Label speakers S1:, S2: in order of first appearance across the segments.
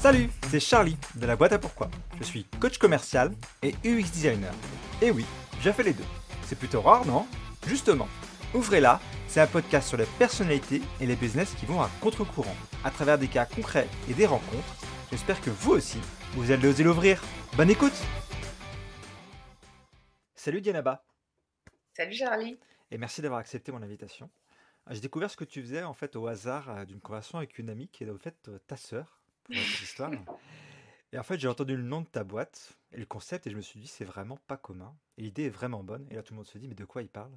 S1: Salut, c'est Charlie de la boîte à pourquoi. Je suis coach commercial et UX designer. Et oui, j'ai fait les deux. C'est plutôt rare, non? Justement, Ouvrez-la, c'est un podcast sur les personnalités et les business qui vont à contre-courant, à travers des cas concrets et des rencontres. J'espère que vous aussi, vous allez oser l'ouvrir. Bonne écoute Salut Dianaba
S2: Salut Charlie
S1: Et merci d'avoir accepté mon invitation. J'ai découvert ce que tu faisais en fait au hasard euh, d'une conversation avec une amie qui est en fait euh, ta sœur, Et en fait, j'ai entendu le nom de ta boîte et le concept et je me suis dit c'est vraiment pas commun. Et l'idée est vraiment bonne. Et là tout le monde se dit mais de quoi il parle?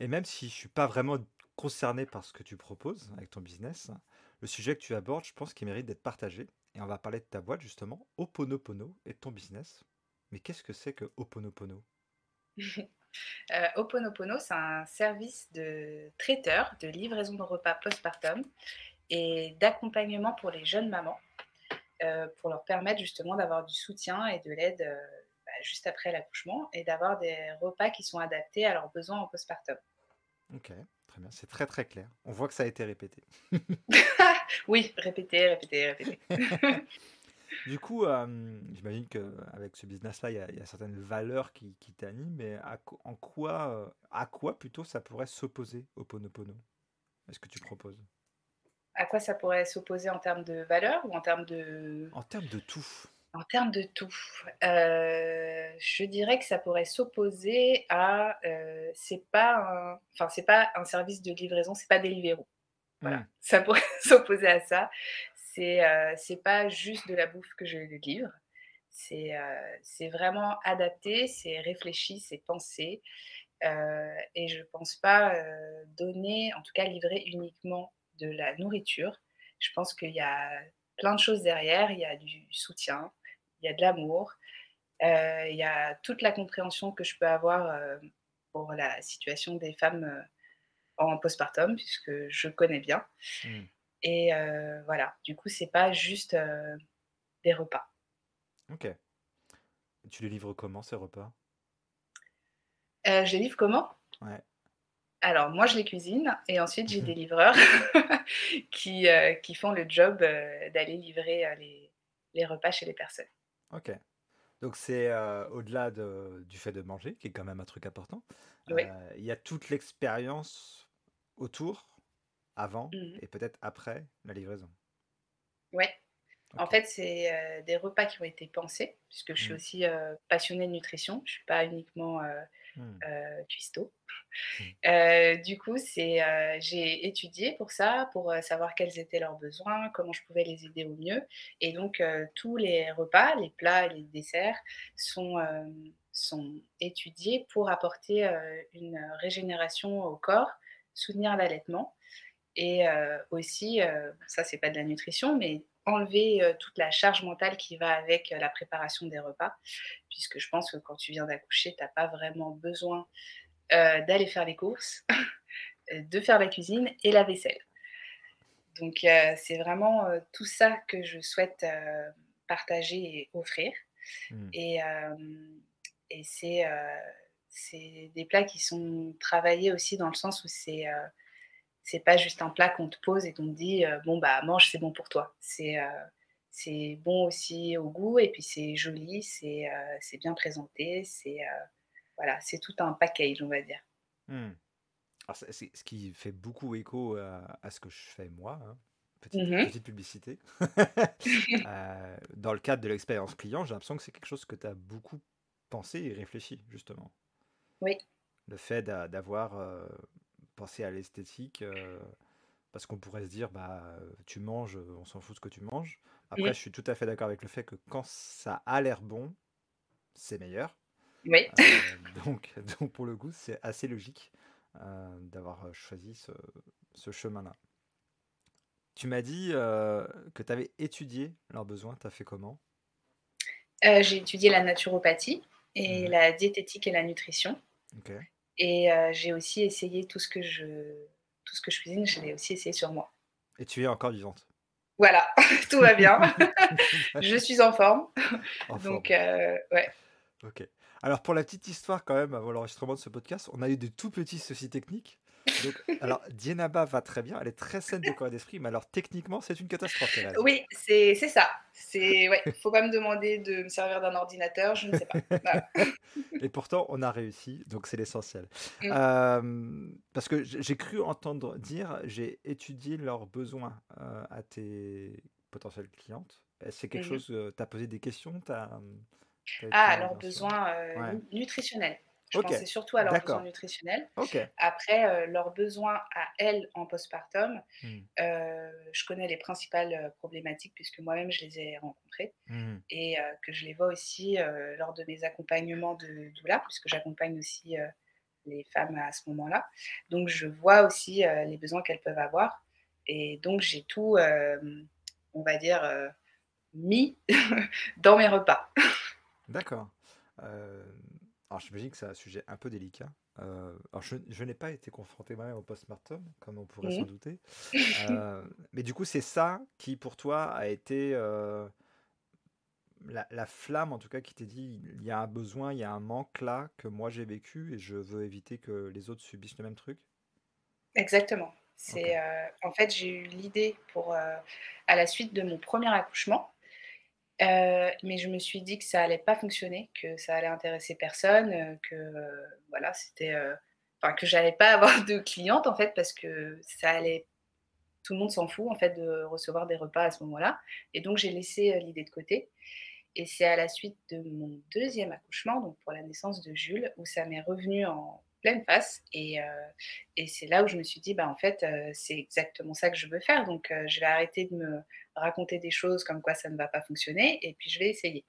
S1: Et même si je suis pas vraiment concerné par ce que tu proposes avec ton business, le sujet que tu abordes, je pense qu'il mérite d'être partagé. Et on va parler de ta boîte justement, Oponopono et de ton business. Mais qu'est-ce que c'est que Oponopono?
S2: Euh, Oponopono, c'est un service de traiteur de livraison de repas postpartum et d'accompagnement pour les jeunes mamans pour leur permettre justement d'avoir du soutien et de l'aide euh, bah, juste après l'accouchement et d'avoir des repas qui sont adaptés à leurs besoins en postpartum.
S1: Ok, très bien, c'est très très clair. On voit que ça a été répété.
S2: oui, répété, répété, répété.
S1: Du coup, euh, j'imagine qu'avec ce business-là, il y, a certaines valeurs qui, t'animent, mais à, en quoi, euh, à quoi plutôt ça pourrait s'opposer au Ponopono Est-ce que tu proposes?
S2: À quoi ça pourrait s'opposer en termes de valeurs ou en termes de...
S1: En termes de tout.
S2: En termes de tout. Euh, je dirais que ça pourrait s'opposer à... c'est pas, enfin, c'est pas un service de livraison, c'est pas Deliveroo. Voilà. Mmh. Ça pourrait s'opposer à ça. C'est n'est pas juste de la bouffe que je livre. C'est c'est vraiment adapté, c'est réfléchi, c'est pensé. et je ne pense pas donner, en tout cas livrer uniquement de la nourriture. Je pense qu'il y a plein de choses derrière. Il y a du soutien, il y a de l'amour, il y a toute la compréhension que je peux avoir pour la situation des femmes en postpartum, puisque je connais bien. Mmh. Et voilà, du coup, c'est pas juste des repas.
S1: Ok. Tu les livres comment, ces repas?
S2: Je les livre comment?
S1: Ouais.
S2: Alors, moi, je les cuisine et ensuite, j'ai des livreurs qui, qui font le job d'aller livrer les, les repas chez les personnes.
S1: Ok. Donc, c'est au-delà de- du fait de manger, qui est quand même un truc important.
S2: Oui.
S1: Il y a toute l'expérience autour avant
S2: Mmh
S1: et peut-être après la livraison.
S2: Ouais. En fait, c'est des repas qui ont été pensés, puisque je suis
S1: Mmh.
S2: aussi passionnée de nutrition. Je ne suis pas uniquement
S1: Mmh.
S2: cuistot.
S1: Mmh.
S2: du coup, c'est j'ai étudié pour ça, pour savoir quels étaient leurs besoins, comment je pouvais les aider au mieux. Et donc, tous les repas, les plats et les desserts sont, sont étudiés pour apporter une régénération au corps, soutenir l'allaitement et aussi, ça c'est pas de la nutrition, mais enlever toute la charge mentale qui va avec la préparation des repas, puisque je pense que quand tu viens d'accoucher, tu n'as pas vraiment besoin d'aller faire les courses, de faire la cuisine et la vaisselle. Donc c'est vraiment tout ça que je souhaite partager et offrir. Mmh. Et, et c'est des plats qui sont travaillés aussi dans le sens où c'est c'est pas juste un plat qu'on te pose et qu'on te dit euh, bon bah mange c'est bon pour toi. C'est euh, c'est bon aussi au goût et puis c'est joli c'est euh, c'est bien présenté c'est voilà c'est tout un package on va dire.
S1: Mmh. c'est ce qui fait beaucoup écho à, ce que je fais moi hein.
S2: mmh
S1: petite, publicité. Dans le cadre de l'expérience client j'ai l'impression que c'est quelque chose que tu as beaucoup pensé et réfléchi justement.
S2: Oui.
S1: Le fait d'avoir penser à l'esthétique parce qu'on pourrait se dire bah tu manges, on s'en fout de ce que tu manges. Après, je suis tout à fait d'accord avec le fait que quand ça a l'air bon, c'est meilleur.
S2: Oui.
S1: donc, donc pour le coup, c'est assez logique d'avoir choisi ce, ce chemin-là. Tu m'as dit que tu avais étudié leurs besoins. Tu as fait comment?
S2: J'ai étudié la naturopathie et mmh. la diététique et la nutrition.
S1: Ok.
S2: Et j'ai aussi essayé tout ce que je tout ce que je cuisine, je l'ai aussi essayé sur moi.
S1: Et tu es encore vivante.
S2: Voilà, tout va bien. je suis en forme. Donc ouais.
S1: Ok. Alors pour la petite histoire quand même, avant l'enregistrement de ce podcast, on a eu de tout petits soucis techniques. Donc, alors, Dienaba va très bien, elle est très saine de corps et d'esprit, mais alors techniquement, c'est une catastrophe.
S2: Oui, c'est ça. C'est ouais, faut pas me demander de me servir d'un ordinateur, je ne sais pas. Voilà.
S1: Et pourtant, on a réussi, donc c'est l'essentiel.
S2: Mmh.
S1: Euh, parce que j'ai cru entendre dire, j'ai étudié leurs besoins euh, à tes potentielles clientes. Euh, C'est quelque
S2: mh.
S1: chose, tu as posé des questions, as,
S2: Ah, leurs besoins,
S1: Ouais.
S2: nutritionnels. Je pensais surtout à leurs besoins nutritionnels. Après, heu, leurs besoins à elles en postpartum,
S1: Hmm.
S2: heu, je connais les principales, heu, problématiques puisque moi-même je les ai rencontrées
S1: Mhm.
S2: et que je les vois aussi, lors de mes accompagnements de doula, puisque j'accompagne aussi, les femmes à ce moment-là. Donc je vois aussi, les besoins qu'elles peuvent avoir et donc j'ai tout, on va dire, mis dans mes repas.
S1: D'accord. Alors j'imagine que c'est un sujet un peu délicat. Euh, alors je, je n'ai pas été confronté moi-même au postpartum, comme on pourrait s'en douter. Euh, mais du coup, c'est ça qui, pour toi, a été euh, la, la flamme, en tout cas, qui t'est dit, il y a un besoin, il y a un manque là que moi j'ai vécu et je veux éviter que les autres subissent le même truc?
S2: Exactement. C'est, en fait, j'ai eu l'idée pour, à la suite de mon premier accouchement, heu, mais je me suis dit que ça allait pas fonctionner, que ça allait intéresser personne, heu, que, heu, voilà, c'était, enfin, que j'allais pas avoir de clientes, en fait, parce que ça allait tout le monde s'en fout, en fait, de recevoir des repas à ce moment-là. Et donc j'ai laissé, l'idée de côté. Et c'est à la suite de mon deuxième accouchement, donc pour la naissance de Jules, où ça m'est revenu en pleine face et heu et c'est là où je me suis dit: «Bah, en fait, heu, c'est exactement ça que je veux faire, donc heu, je vais arrêter de me raconter des choses comme quoi ça ne va pas fonctionner et puis je vais essayer»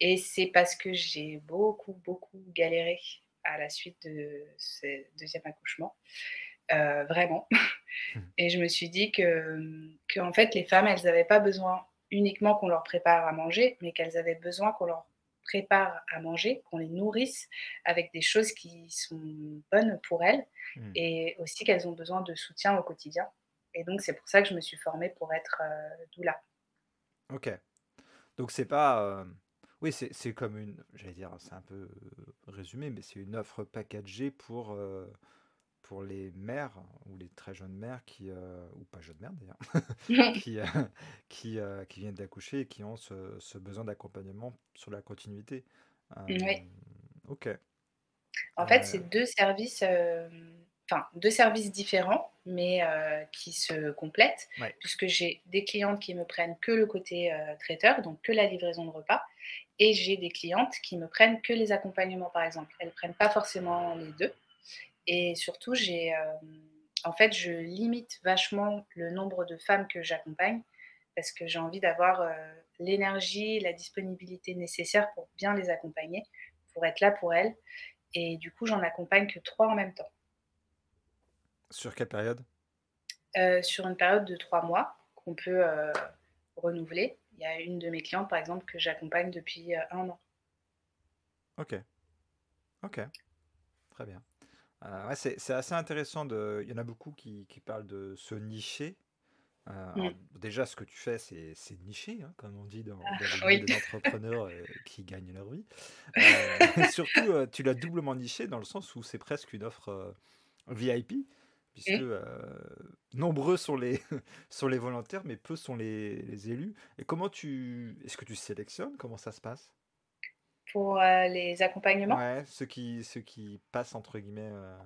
S2: et c'est parce que j'ai beaucoup, beaucoup galéré à la suite de ce deuxième accouchement, vraiment. Et je me suis dit que, mmh, qu'en fait, les femmes, elles avaient pas besoin uniquement qu'on leur prépare à manger, mais qu'elles avaient besoin qu'on leur prépare à manger, qu'on les nourrisse avec des choses qui sont bonnes pour elles
S1: Hmm.
S2: et aussi qu'elles ont besoin de soutien au quotidien et donc c'est pour ça que je me suis formée pour être, heu, doula.
S1: Ok. Donc c'est pas... euh, Oui, c'est comme une... J'allais dire, c'est un peu euh, résumé, mais c'est une offre packagée pour... euh, pour les mères ou les très jeunes mères qui, euh, ou pas jeunes mères d'ailleurs, qui, euh, qui, euh, qui viennent d'accoucher et qui ont ce, ce besoin d'accompagnement sur la continuité.
S2: Oui.
S1: ok.
S2: En fait, c'est 2 services, enfin 2 services différents, mais qui se complètent,
S1: ouais.
S2: puisque j'ai des clientes qui me prennent que le côté, traiteur, donc que la livraison de repas et j'ai des clientes qui me prennent que les accompagnements, par exemple. Elles prennent pas forcément les 2 et surtout j'ai, hem, en fait, je limite vachement le nombre de femmes que j'accompagne parce que j'ai envie d'avoir, heu, l'énergie, la disponibilité nécessaire pour bien les accompagner, pour être là pour elles et du coup, j'en accompagne que 3 en même temps,
S1: Sur quelle période?
S2: heu, sur une période de 3 mois qu'on peut, renouveler. Il y a une de mes clientes, par exemple, que j'accompagne depuis, 1 an.
S1: Ok. Ok. Très bien. Euh, ouais, c'est assez intéressant de. Il y en a beaucoup qui, qui parlent de se nicher. Euh, alors,
S2: Mmh.
S1: déjà, ce que tu fais, c'est niché, hein, comme on dit dans, dans le
S2: Oui.
S1: milieu des entrepreneurs euh, qui gagnent leur vie. Surtout, tu l'as doublement niché dans le sens où c'est presque une offre VIP, puisque nombreux sont les, sont les volontaires, mais peu sont les, les élus. Et comment tu... Est-ce que tu sélectionnes? Comment ça se passe?
S2: Pour, heu, les accompagnements?
S1: Ouais, ceux qui, ceux qui passent, entre guillemets... euh,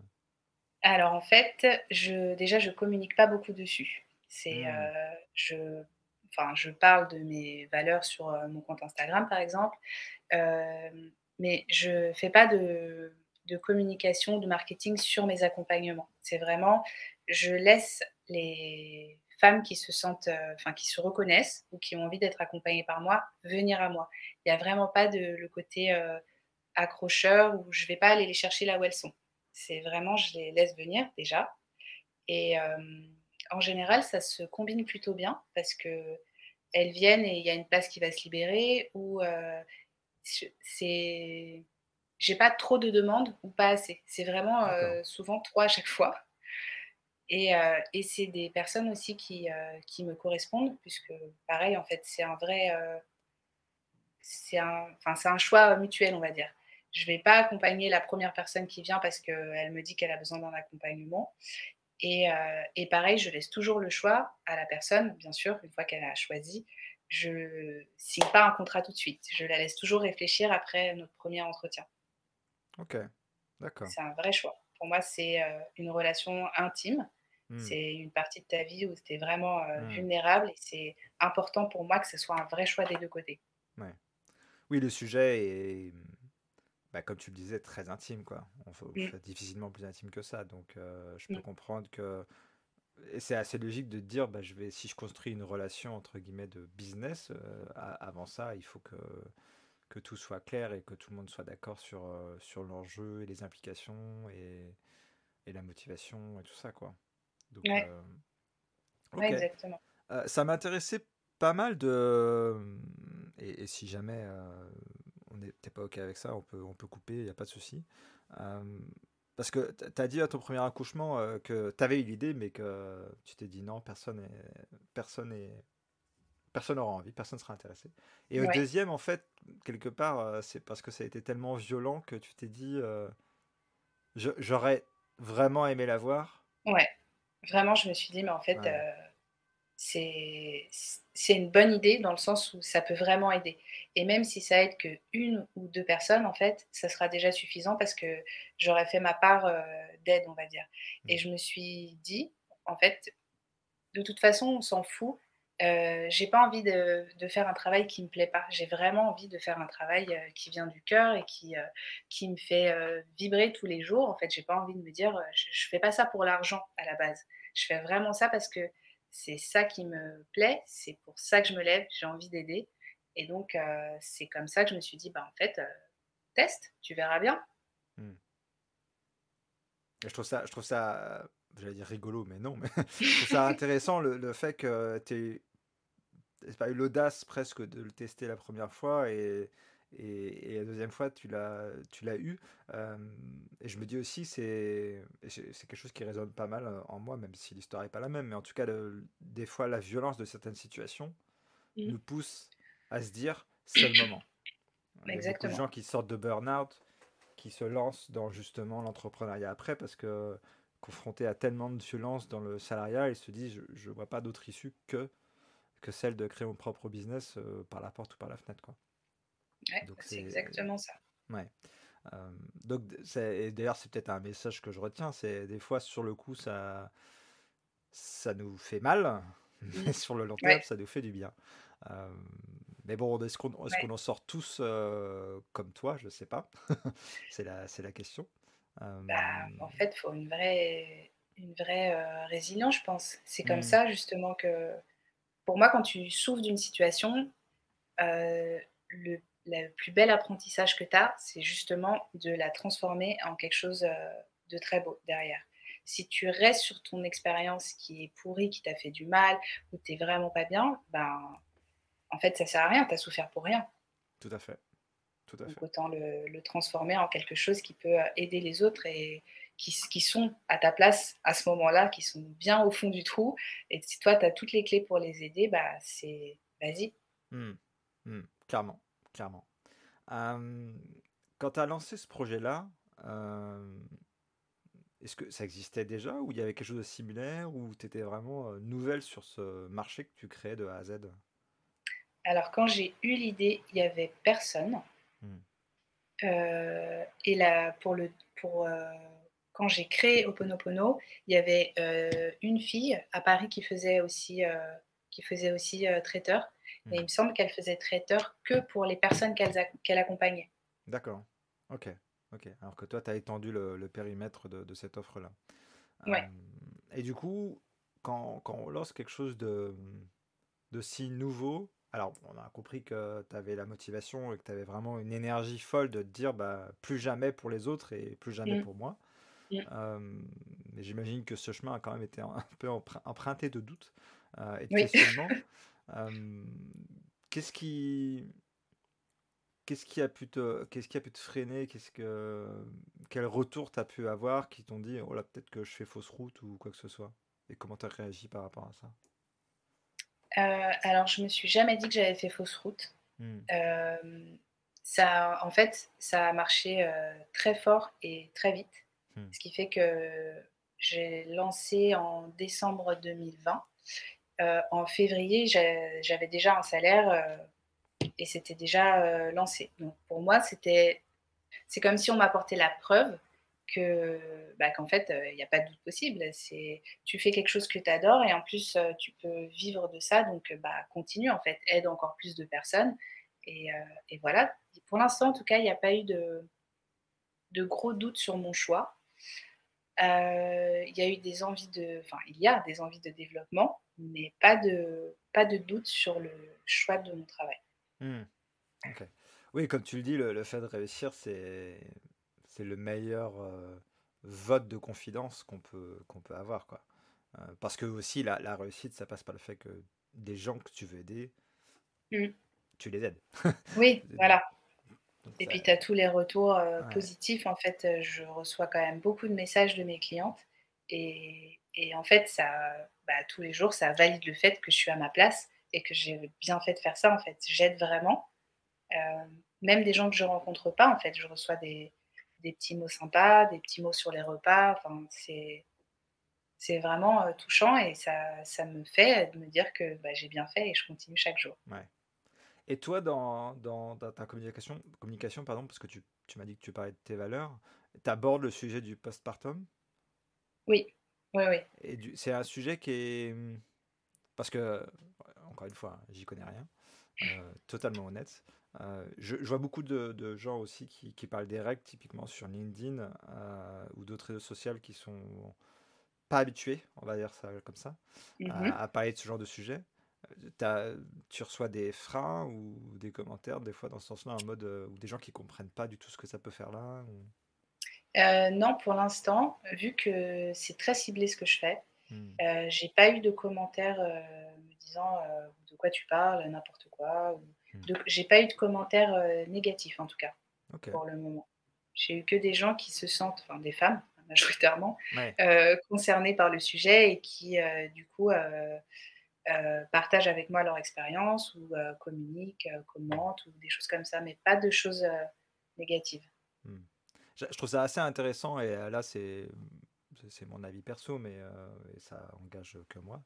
S2: Alors en fait, je déjà, je communique pas beaucoup dessus. C'est,
S1: hmm,
S2: heu, je enfin, je parle de mes valeurs sur, mon compte Instagram, par exemple, mais je fais pas de de communication, de marketing sur mes accompagnements. C'est vraiment je laisse les femmes qui se sentent, heu, enfin, qui se reconnaissent ou qui ont envie d'être accompagnées par moi, venir à moi. Il y a vraiment pas de le côté, heu, accrocheur où je vais pas aller les chercher là où elles sont. C'est vraiment je les laisse venir déjà et hem, en général, ça se combine plutôt bien parce qu'elles viennent et il y a une place qui va se libérer ou je c'est j'ai pas trop de demandes ou pas assez. C'est vraiment, souvent 3 à chaque fois et heu et c'est des personnes aussi qui, heu, qui me correspondent puisque pareil, en fait, c'est un vrai, heu, c'est un enfin, c'est un choix mutuel, on va dire. Je vais pas accompagner la première personne qui vient parce qu'elle me dit qu'elle a besoin d'un accompagnement. Et, euh, et, pareil, je laisse toujours le choix à la personne, bien sûr, une fois qu'elle a choisi. Je ne signe pas un contrat tout de suite. Je la laisse toujours réfléchir après notre premier entretien.
S1: Ok, d'accord.
S2: C'est un vrai choix. Pour moi, c'est euh, une relation intime. Hmm. C'est une partie de ta vie où tu es vraiment euh, hmm. vulnérable et c'est important pour moi que ce soit un vrai choix des deux côtés.
S1: Ouais. Oui, le sujet est, bah, comme tu le disais, très intime. Quoi. On fait, mmh. difficilement plus intime que ça. Donc, euh, je peux mmh. comprendre que. C'est assez logique de dire, bah, je vais, si je construis une relation entre guillemets de business, euh, avant ça, il faut que, que tout soit clair et que tout le monde soit d'accord sur, sur l'enjeu et les implications et, et, la motivation et tout ça. Quoi.
S2: Donc, exactement.
S1: ça m'intéressait pas mal de. Et, et si jamais on n'était pas OK avec ça, on peut, on peut couper, il n'y a pas de souci. parce que tu as dit à ton premier accouchement que tu avais eu l'idée, mais que tu t'es dit non, personne est, personne est, personne n'aura envie, personne ne sera intéressé. Et au deuxième, en fait, quelque part, c'est parce que ça a été tellement violent que tu t'es dit, j'aurais vraiment aimé la voir.
S2: Ouais, vraiment, je me suis dit, mais en fait, c'est une bonne idée dans le sens où ça peut vraiment aider. Et même si ça aide que une ou deux personnes, en fait, ça sera déjà suffisant parce que j'aurais fait ma part euh, d'aide, on va dire. Et mmh. je me suis dit, en fait, de toute façon, on s'en fout. Euh, j'ai pas envie de, de, faire un travail qui me plaît pas. J'ai vraiment envie de faire un travail euh, qui vient du cœur et qui, euh, qui me fait vibrer tous les jours. En fait, j'ai pas envie de me dire, je, je fais pas ça pour l'argent à la base. Je fais vraiment ça parce que c'est ça qui me plaît, c'est pour ça que je me lève, j'ai envie d'aider. Et donc, c'est comme ça que je me suis dit, bah, en fait, teste, tu verras bien.
S1: Hmm. je trouve ça, je trouve ça, j'allais dire rigolo, mais non, mais je trouve ça intéressant le, fait que tu aies pas eu l'audace presque de le tester la première fois et, et, la deuxième fois, tu l'as, tu l'as eu. et je me dis aussi, c'est, c'est quelque chose qui résonne pas mal en moi, même si l'histoire n'est pas la même. Mais en tout cas, des fois, la violence de certaines situations mmh. nous pousse à se dire, c'est le moment. Il y a beaucoup de gens qui sortent de burn-out, qui se lancent dans justement l'entrepreneuriat après, parce que confrontés à tellement de violence dans le salariat, ils se disent, je ne vois pas d'autre issue que, que celle de créer mon propre business par la porte ou par la fenêtre. Quoi
S2: c'est exactement ça.
S1: Ouais. donc, d'ailleurs, c'est peut-être un message que je retiens, c'est des fois sur le coup, ça, ça nous fait mal, mais mmh. sur le long terme, ça nous fait du bien. mais bon, est-ce qu'on est qu'on en sort tous comme toi? Je sais pas. c'est la, la question.
S2: Bah, en fait, il faut une vraie, une vraie résilience, je pense. C'est comme mmh. ça, justement, que pour moi, quand tu souffres d'une situation, le le plus bel apprentissage que tu as, c'est justement de la transformer en quelque chose euh, de très beau derrière. Si tu restes sur ton expérience qui est pourrie, qui t'a fait du mal, ou tu n'es vraiment pas bien, ben, en fait, ça sert à rien, tu as souffert pour rien.
S1: Tout à fait. Tout à
S2: Donc, autant le, transformer en quelque chose qui peut euh, aider les autres et qui, qui sont à ta place à ce moment-là, qui sont bien au fond du trou. Et si toi, tu as toutes les clés pour les aider, bah, c'est vas-y.
S1: Mmh. Mmh. Clairement clairement. quand tu as lancé ce projet-là, est-ce que ça existait déjà ou il y avait quelque chose de similaire ou tu étais vraiment nouvelle sur ce marché que tu créais de A à Z?
S2: Alors quand j'ai eu l'idée, il n'y avait personne. Mmh. et là, pour le, pour, quand j'ai créé Oponopono, il y avait une fille à Paris qui faisait aussi, qui faisait aussi traiteur. Et il me semble qu'elle faisait traiteur que pour les personnes qu'elle accompagnait.
S1: D'accord. Ok. Ok. Alors que toi, tu as étendu le, périmètre de, cette offre-là.
S2: Ouais.
S1: et du coup, quand, quand, on lance quelque chose de, de si nouveau, alors on a compris que tu avais la motivation et que tu avais vraiment une énergie folle de te dire bah, plus jamais pour les autres et plus jamais mmh. pour moi. Mais j'imagine que ce chemin a quand même été un, peu emprunté de doutes euh, et de questionnements. qu'est-ce qui qu'est-ce qui a pu te qu'est-ce qui a pu te freiner? Qu'est-ce que quel retour t'as pu avoir qui t'ont dit oh là peut-être que je fais fausse route ou quoi que ce soit? Et comment t'as réagi par rapport à ça?
S2: Euh, alors je me suis jamais dit que j'avais fait fausse route mmh. Ça, en fait, ça a marché, heu, très fort et très vite.
S1: Mmh.
S2: Ce qui fait que j'ai lancé en décembre 2020. Heu, en février, j'a j'avais déjà un salaire, heu et c'était déjà, heu, lancé. Donc pour moi, c'était c'est comme si on m'apportait la preuve que, bah, qu'en fait, heu, il y a pas de doute possible. C'est tu fais quelque chose que tu adores et en plus, tu peux vivre de ça donc bah, continue en fait, aide encore plus de personnes et et voilà. Pour l'instant, en tout cas, il y a pas eu de de gros doutes sur mon choix. Heu, il y a eu des envies de enfin, il y a des envies de développement, mais pas de pas de doute sur le choix de mon travail.
S1: Mmh. OK. Oui, comme tu le dis, le le fait de réussir, c'est le meilleur, heu, vote de confidence qu'on peut qu'on peut avoir, quoi. Heu, parce que aussi la la réussite, ça passe par le fait que des gens que tu veux aider,
S2: Mmh.
S1: tu les aides.
S2: Oui, voilà. Et puis tu as tous les retours,
S1: ouais.
S2: positifs. En fait, heu, je reçois quand même beaucoup de messages de mes clientes et et en fait, ça bah, tous les jours, ça valide le fait que je suis à ma place et que j'ai bien fait de faire ça, en fait. J'aide vraiment, hem, même des gens que je rencontre pas, en fait. Je reçois des des petits mots sympas, des petits mots sur les repas, enfin, c'est c'est vraiment, touchant et ça ça me fait de me dire que, bah, j'ai bien fait et je continue chaque jour.
S1: Ouais. Et toi, dans dans dans ta communication communication, pardon, parce que tu tu m'as dit que tu parlais de tes valeurs, tu abordes le sujet du postpartum?
S2: Oui, oui, oui.
S1: et c'est un sujet qui est, parce que, encore une fois, j'y connais rien, heu, totalement honnête. Heu, je je vois beaucoup de de gens aussi qui qui parlent des règles typiquement sur LinkedIn, heu, ou d'autres réseaux sociaux qui sont pas habitués, on va dire ça comme ça,
S2: Mmh
S1: à à parler de ce genre de sujet. Tu reçois des freins ou des commentaires des fois dans ce sens-là en mode, heu, ou des gens qui comprennent pas du tout ce que ça peut faire là ou?
S2: Heu, non, pour l'instant, vu que c'est très ciblé ce que je fais,
S1: Mmh.
S2: heu, j'ai pas eu de commentaires, heu, me disant, «De quoi tu parles? N'importe quoi» ou de j'ai pas eu de commentaires, négatifs en tout cas, pour le moment. J'ai eu que des gens qui se sentent enfin des femmes majoritairement,
S1: Ouais.
S2: concernées par le sujet et qui, du coup, heu, partagent avec moi leur expérience ou, heu, communiquent, heu, commentent ou des choses comme ça, mais pas de choses, négatives.
S1: Mmh. Je trouve ça assez intéressant et là c'est, c'est mon avis perso mais ça engage que moi.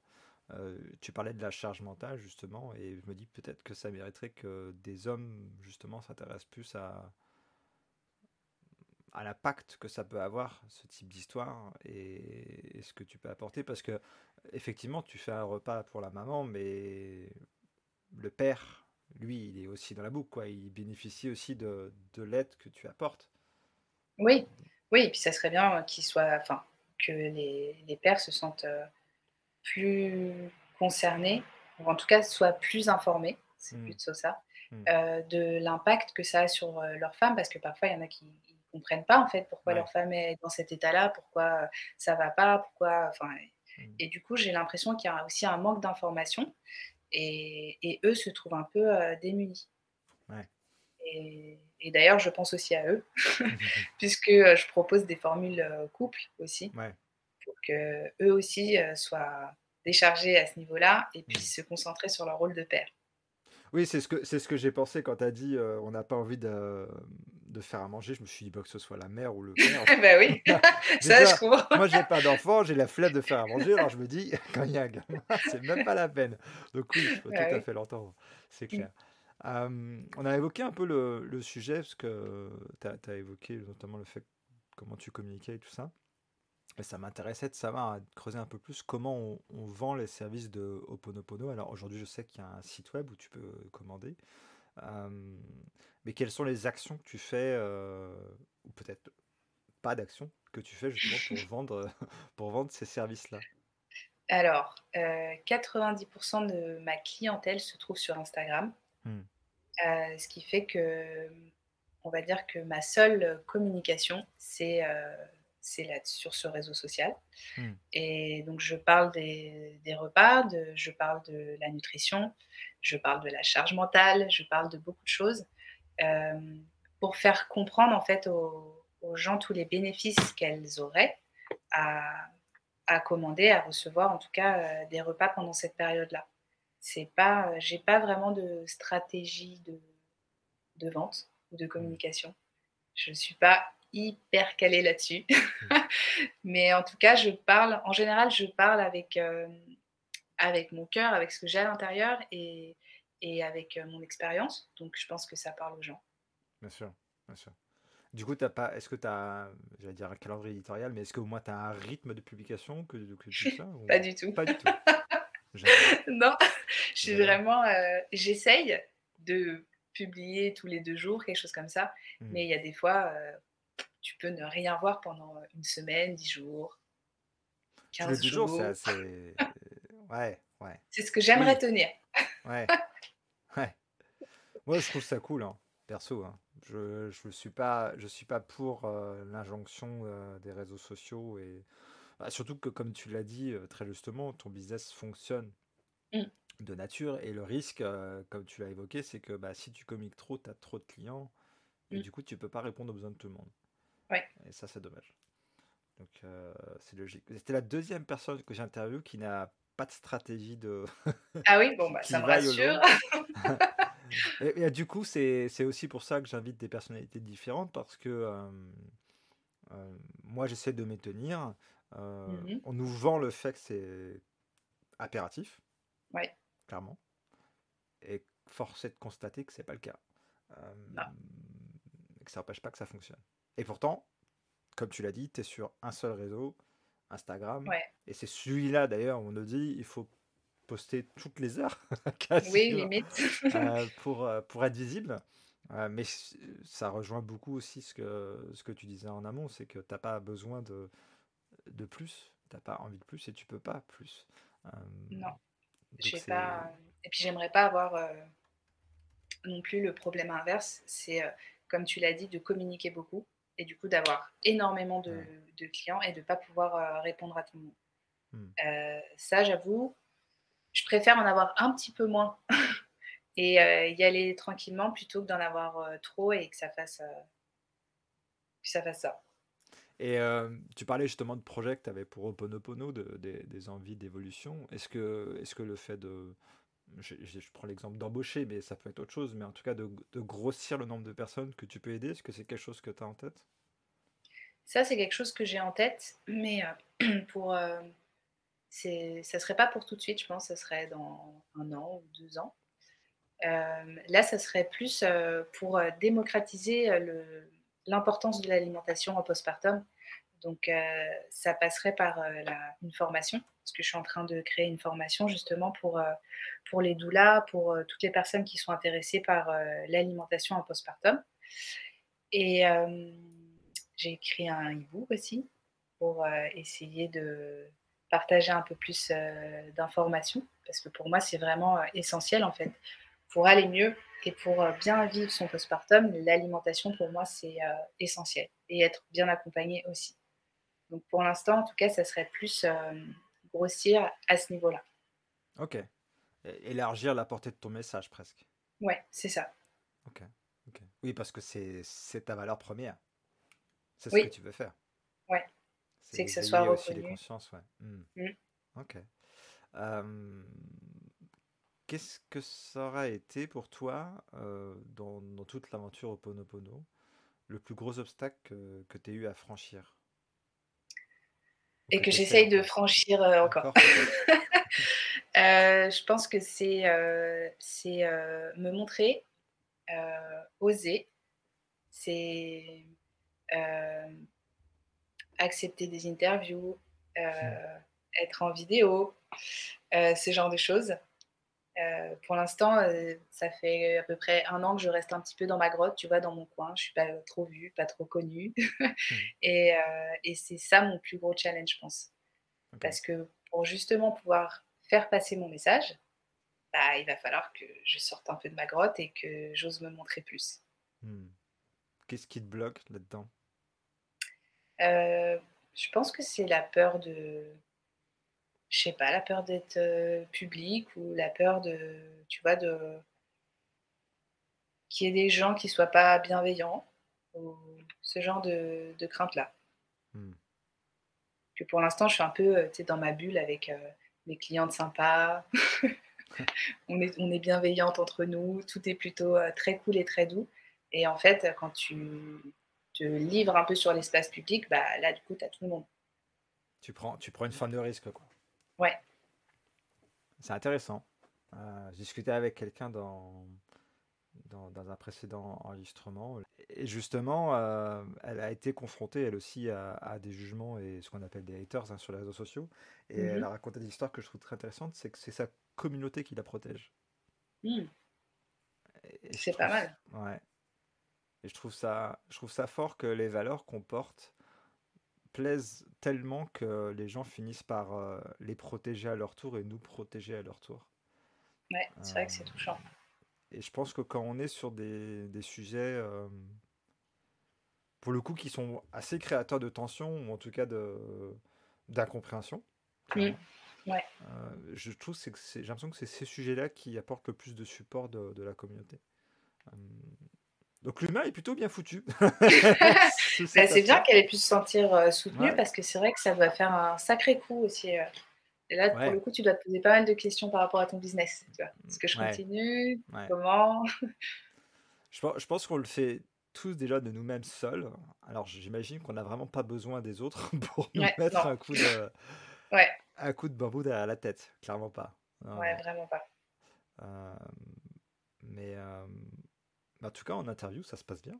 S1: Tu parlais de la charge mentale justement et je me dis peut-être que ça mériterait que des hommes justement s'intéressent plus à à l'impact que ça peut avoir, ce type d'histoire et et ce que tu peux apporter parce que effectivement tu fais un repas pour la maman mais le père, lui, il est aussi dans la boucle quoi, il bénéficie aussi de de l'aide que tu apportes.
S2: Oui, oui et puis ça serait bien, heu, qu'ils soient enfin, que les les pères se sentent, heu, plus concernés ou en tout cas soient plus informés, c'est
S1: Mmh.
S2: plutôt ça,
S1: Mmh.
S2: heu, de l'impact que ça a sur, heu, leur femme. Parce que parfois il y en a qui ils comprennent pas en fait pourquoi
S1: Ouais.
S2: leur femme est dans cet état-là, pourquoi, ça va pas, pourquoi enfin et
S1: Mmh.
S2: et du coup j'ai l'impression qu'il y a aussi un manque d'information et et eux se trouvent un peu, heu, démunis
S1: Ouais.
S2: et et d'ailleurs je pense aussi à eux puisque, heu, je propose des formules, heu, couples aussi
S1: Ouais.
S2: pour qu'eux aussi, heu, soient déchargés à ce niveau-là et
S1: Mmh.
S2: puissent se concentrer sur leur rôle de père.
S1: Oui, c'est ce que c'est ce que j'ai pensé quand tu as dit, heu: «On n'a pas envie de de faire à manger». Je me suis dit: «Bah, que ce soit la mère ou le père».
S2: Bah oui, ça je comprends.
S1: moi j'ai pas d'enfant, j'ai la flemme de faire à manger, alors je me dis: «Quand il y a un gamin, c'est même pas la peine». Donc oui, je peux tout
S2: Bah
S1: à
S2: oui.
S1: fait l'entendre, c'est
S2: Mmh.
S1: clair. On a évoqué un peu le le sujet parce que tu as tu as évoqué notamment le fait comment tu communiquais et tout ça. Et ça m'intéressait de savoir, de creuser un peu plus comment on, on vend les services de Ho'oponopono. Alors aujourd'hui, je sais qu'il y a un site web où tu peux commander. Euh, mais quelles sont les actions que tu fais, euh, ou peut-être pas d'actions, que tu fais justement pour vendre, pour vendre ces services-là?
S2: Alors, heu, 90 de ma clientèle se trouve sur Instagram,
S1: Hmm,
S2: ce qui fait que, on va dire que ma seule communication, c'est, c'est là sur ce réseau social
S1: hmm,
S2: et donc je parle des des repas, de je parle de la nutrition, je parle de la charge mentale, je parle de beaucoup de choses, hem, pour faire comprendre en fait aux aux gens tous les bénéfices qu'elles auraient à à commander, à recevoir en tout cas, heu, des repas pendant cette période-là. C'est pas, j'ai pas vraiment de stratégie de de vente. ou de communication. Je ne suis pas hyper calée là-dessus. Mais en tout cas, je parle, en général, je parle avec, euh, avec mon cœur, avec ce que j'ai à l'intérieur et, et avec euh, mon expérience. Donc, je pense que ça parle aux gens.
S1: Bien sûr, bien sûr. Du coup, t'as pas, est-ce que tu as, j'allais dire un calendrier éditorial, mais est-ce qu'au moins tu as un rythme de publication que, que tout ça ou...
S2: Pas du tout.
S1: Pas du tout.
S2: non, je suis vraiment, euh, j'essaye de publier tous les deux jours, quelque chose comme ça. Mmh. Mais il y a des fois, euh, tu peux ne rien voir pendant une semaine, dix jours,
S1: 15 jours. jours c'est assez... ouais, ouais.
S2: C'est ce que j'aimerais tenir.
S1: ouais, ouais. Moi, je trouve ça cool, hein, perso. Hein. Je ne suis, pas, je suis pas pour euh, l'injonction euh, des réseaux sociaux. et bah, Surtout que, comme tu l'as dit très justement, ton business fonctionne mmh. de nature. Et le risque, comme tu l'as évoqué, c'est que bah, si tu communiques trop, tu as trop de clients. Et mmh. du coup, tu peux pas répondre aux besoins de tout le monde.
S2: Ouais.
S1: Et ça, c'est dommage. Donc, c'est logique. C'était la deuxième personne que j'ai interviewée qui n'a pas de stratégie de.
S2: ah oui, bon, bah, ça me rassure.
S1: et, du coup, c'est aussi pour ça que j'invite des personnalités différentes parce que euh, euh, moi, j'essaie de me tenir. Euh, on nous vend le fait que c'est impératif.
S2: Ouais.
S1: Clairement. Et force est de constater que c'est pas le cas. que ça n'empêche pas que ça fonctionne. Et pourtant, comme tu l'as dit, tu es sur un seul réseau, Instagram. Et c'est celui-là d'ailleurs où on nous dit il faut poster toutes les heures.
S2: oui, limite.
S1: Euh, pour, euh, pour être visible. Euh, mais ça rejoint beaucoup aussi ce que, ce que tu disais en amont, c'est que tu n'as pas besoin de, de plus, tu n'as pas envie de plus et tu peux pas plus.
S2: non. Pas... Et puis j'aimerais pas avoir non plus le problème inverse, c'est comme tu l'as dit, de communiquer beaucoup et du coup d'avoir énormément de, clients et de ne pas pouvoir euh, répondre à tout le monde. Hmm. Euh, ça, j'avoue, je préfère en avoir un petit peu moins et euh, y aller tranquillement plutôt que d'en avoir trop et que ça fasse, que ça, fasse ça.
S1: Et tu parlais justement de projets que tu avais pour Oponopono, de, des envies d'évolution. Est-ce que, est -ce que le fait de, je, prends l'exemple d'embaucher, mais ça peut être autre chose, mais en tout cas de, grossir le nombre de personnes que tu peux aider, est-ce que c'est quelque chose que tu as en tête?
S2: Ça, c'est quelque chose que j'ai en tête, mais euh, pour, euh, ça serait pas pour tout de suite, je pense, ça serait dans un an ou deux ans. Euh, là, ça serait plus euh, pour démocratiser l'importance de l'alimentation en postpartum. Donc, ça passerait par une formation parce que je suis en train de créer une formation justement pour, euh, pour les doulas, pour euh, toutes les personnes qui sont intéressées par euh, l'alimentation en postpartum. Et j'ai écrit un e-book aussi pour essayer de partager un peu plus d'informations, parce que pour moi, c'est vraiment essentiel en fait. Pour aller mieux et pour bien vivre son postpartum, l'alimentation pour moi, c'est essentiel. Et être bien accompagné aussi. Donc pour l'instant, en tout cas, ça serait plus grossir à ce niveau-là.
S1: Ok. Élargir la portée de ton message presque.
S2: Ouais, c'est ça.
S1: Ok. Oui, parce que c'est ta valeur première. C'est ce que tu veux faire.
S2: Ouais. C'est que ça soit reconnu. aussi
S1: les consciences, ouais. Mmh. Ok. Qu'est-ce que ça aurait été pour toi euh, dans, dans, toute l'aventure au Ponopono le plus gros obstacle que, que tu aies eu à franchir?
S2: Et que j'essaye de franchir euh, encore. Euh, je pense que c'est euh, me montrer, oser, c'est accepter des interviews, être en vidéo, ce genre de choses. Euh, pour l'instant, euh, ça fait à peu près un an que je reste un petit peu dans ma grotte, tu vois, dans mon coin. Je suis pas trop vue, pas trop connue. Et, euh, et c'est ça mon plus gros challenge, je pense. Parce que pour justement pouvoir faire passer mon message, bah, il va falloir que je sorte un peu de ma grotte et que j'ose me montrer plus.
S1: Mmh. Qu'est-ce qui te bloque là-dedans?
S2: Je pense que c'est la peur de je sais pas, la peur d'être euh, public ou la peur de, tu vois, de qu'il y ait des gens qui soient pas bienveillants ou ce genre de, de crainte-là. Hmm. Que pour l'instant, je suis un peu euh, dans ma bulle avec euh, mes clientes sympas. on, est, on est bienveillante entre nous, tout est plutôt très cool et très doux. Et en fait, quand tu te livres un peu sur l'espace public, bah, là, du coup, tu as tout le monde.
S1: Tu prends, tu prends une forme de risque, quoi.
S2: Ouais.
S1: C'est intéressant. Euh, J'ai discuté avec quelqu'un dans, dans, dans, un précédent enregistrement. Et justement, euh, elle a été confrontée, elle aussi, à, à, des jugements et ce qu'on appelle des haters hein, sur les réseaux sociaux. Et elle a raconté des histoires que je trouve très intéressantes. C'est que c'est sa communauté qui la protège.
S2: Mmh. C'est pas mal.
S1: Ouais. Et je trouve ça, je trouve ça fort que les valeurs qu'on porte plaisent tellement que les gens finissent par euh, les protéger à leur tour et nous protéger à leur tour.
S2: Ouais, c'est vrai que c'est touchant.
S1: Et je pense que quand on est sur des, des sujets, euh, pour le coup, qui sont assez créateurs de tension, ou en tout cas d'incompréhension,
S2: mmh. ouais.
S1: euh, je trouve que j'ai l'impression que c'est ces sujets-là qui apportent le plus de support de, de la communauté. Donc l'humain est plutôt bien foutu.
S2: c'est bah, bien qu'elle ait pu se sentir euh, soutenue ouais. parce que c'est vrai que ça doit faire un sacré coup aussi. Euh. Et là, ouais. pour le coup, tu dois te poser pas mal de questions par rapport à ton business. Est-ce que je continue? Comment?
S1: Je, je pense qu'on le fait tous déjà de nous-mêmes seuls. Alors j'imagine qu'on n'a vraiment pas besoin des autres pour nous mettre un coup, de, un coup de bambou derrière la tête. Clairement pas.
S2: Non, ouais, vraiment pas.
S1: Euh, mais euh, en tout cas, en interview, ça se passe bien.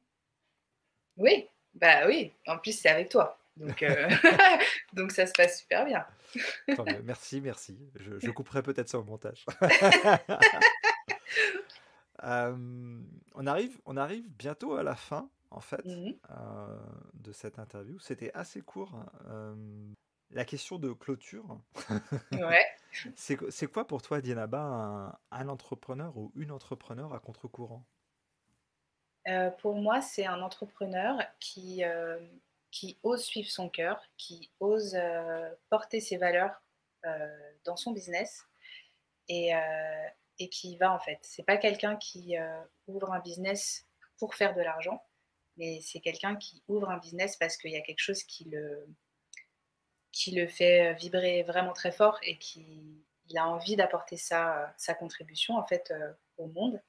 S2: Oui, bah oui. En plus, c'est avec toi. Donc, euh... Donc ça se passe super bien.
S1: merci, merci. Je, je couperai peut-être ça au montage. euh, on, arrive, on arrive bientôt à la fin, en fait, mm -hmm. euh, de cette interview. C'était assez court. Euh, la question de clôture.
S2: ouais.
S1: C'est quoi pour toi, Dianaba, un, un entrepreneur ou une entrepreneur à contre-courant?
S2: Euh, pour moi, c'est un entrepreneur qui, euh, qui ose suivre son cœur, qui ose euh, porter ses valeurs dans son business et, qui va en fait. C'est pas quelqu'un qui ouvre un business pour faire de l'argent, mais c'est quelqu'un qui ouvre un business parce qu'il y a quelque chose qui le, fait vibrer vraiment très fort et qui il a envie d'apporter sa, contribution en fait au monde,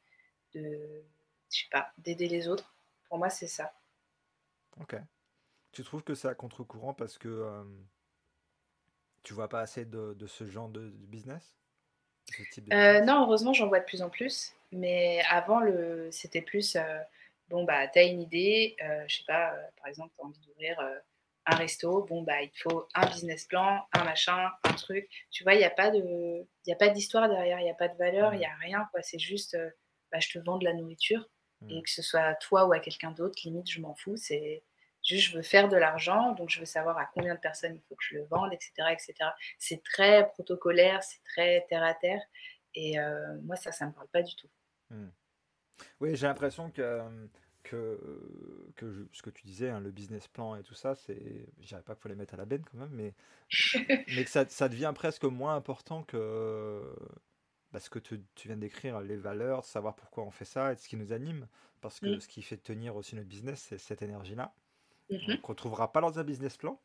S2: de je sais pas, d'aider les autres. Pour moi, c'est ça.
S1: Ok. Tu trouves que c'est à contre-courant parce que euh, tu vois pas assez de, de ce genre de, de business,
S2: ce type de euh, Non, heureusement, j'en vois de plus en plus. Mais avant, le, c'était plus, euh, bon, bah, tu as une idée, je sais pas, par exemple, tu as envie d'ouvrir un resto, bon, bah, il faut un business plan, un machin, un truc. Tu vois, il n'y a pas de, il a pas d'histoire derrière, il n'y a pas de valeur, il mmh. n'y a rien, quoi. C'est juste, bah, je te vends de la nourriture et que ce soit à toi ou à quelqu'un d'autre, limite, je m'en fous. C'est juste, je veux faire de l'argent, donc je veux savoir à combien de personnes il faut que je le vende, etc. etc. C'est très protocolaire, c'est très terre à terre. Et euh, moi, ça, ça ne me parle pas du tout.
S1: Mmh. Oui, j'ai l'impression que, que, que je, ce que tu disais, hein, le business plan et tout ça, c'est. Je dirais pas qu'il faut les mettre à la benne quand même, mais, mais que ça, ça devient presque moins important que parce que tu, tu viens d'écrire les valeurs, savoir pourquoi on fait ça et ce qui nous anime. Parce que mmh. ce qui fait tenir aussi notre business, c'est cette énergie-là. Mmh. Qu'on ne trouvera pas dans un business plan.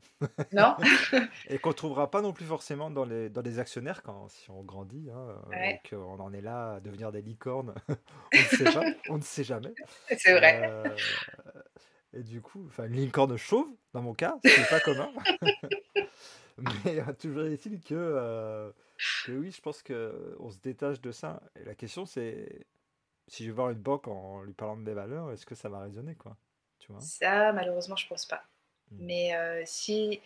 S2: Non.
S1: et qu'on ne trouvera pas non plus forcément dans les, dans les actionnaires quand, si on grandit. Hein,
S2: ouais.
S1: et qu'on en est là à devenir des licornes. on ne sait pas. On ne sait jamais.
S2: C'est vrai. Euh,
S1: et du coup, une licorne chauve, dans mon cas, c'est pas commun. Mais euh, toujours est-il que, euh, oui, je pense qu'on se détache de ça. Et la question, c'est si je vais voir une banque en lui parlant de mes valeurs, est-ce que ça va résonner quoi tu vois?
S2: Ça, malheureusement, je pense pas. Mmh. Mais euh, si,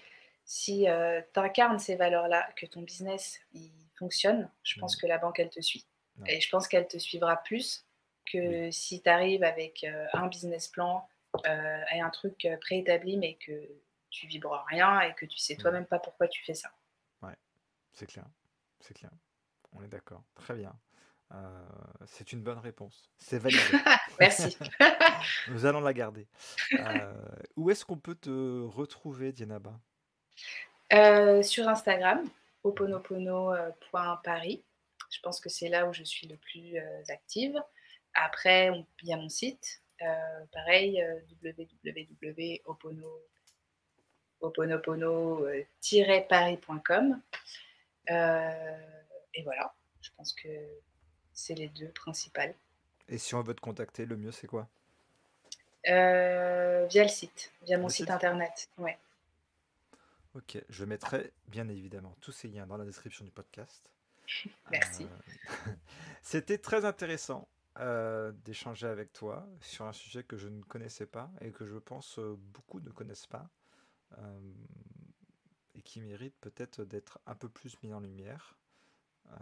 S2: si euh, tu incarnes ces valeurs-là, que ton business il fonctionne, je pense mmh. que la banque, elle te suit. Et je pense qu'elle te suivra plus que oui. si tu arrives avec euh, un business plan et un truc préétabli, mais que tu vibres rien et que tu sais toi-même pas pourquoi tu fais ça.
S1: Ouais, c'est clair, c'est clair. On est d'accord. Très bien. Euh, c'est une bonne réponse. C'est validé.
S2: Merci.
S1: Nous allons la garder. Euh, où est-ce qu'on peut te retrouver, Dianaba
S2: euh, Sur Instagram, oponopono.paris. Je pense que c'est là où je suis le plus active. Après, il y a mon site, pareil, www.opono oponopono-paris.com. Euh, et voilà, je pense que c'est les deux principales.
S1: Et si on veut te contacter, le mieux c'est quoi?
S2: Euh, via le site, via mon site
S1: site
S2: internet. Ouais.
S1: Ok, je mettrai bien évidemment tous ces liens dans la description du podcast.
S2: Merci.
S1: Euh, C'était très intéressant euh, d'échanger avec toi sur un sujet que je ne connaissais pas et que je pense euh, beaucoup ne connaissent pas euh, et qui mérite peut-être d'être un peu plus mis en lumière. Euh,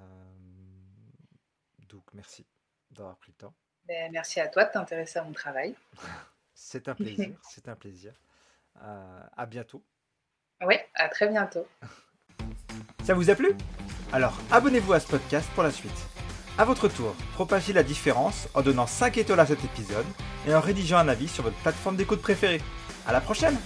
S1: donc merci d'avoir pris le temps.
S2: Ben, merci à toi de t'intéresser à mon travail.
S1: C'est un plaisir, c'est un plaisir. Euh, à bientôt.
S2: Oui, à très bientôt.
S1: Ça vous a plu? Alors abonnez-vous à ce podcast pour la suite. À votre tour, propagez la différence en donnant 5 étoiles à cet épisode et en rédigeant un avis sur votre plateforme d'écoute préférée. À la prochaine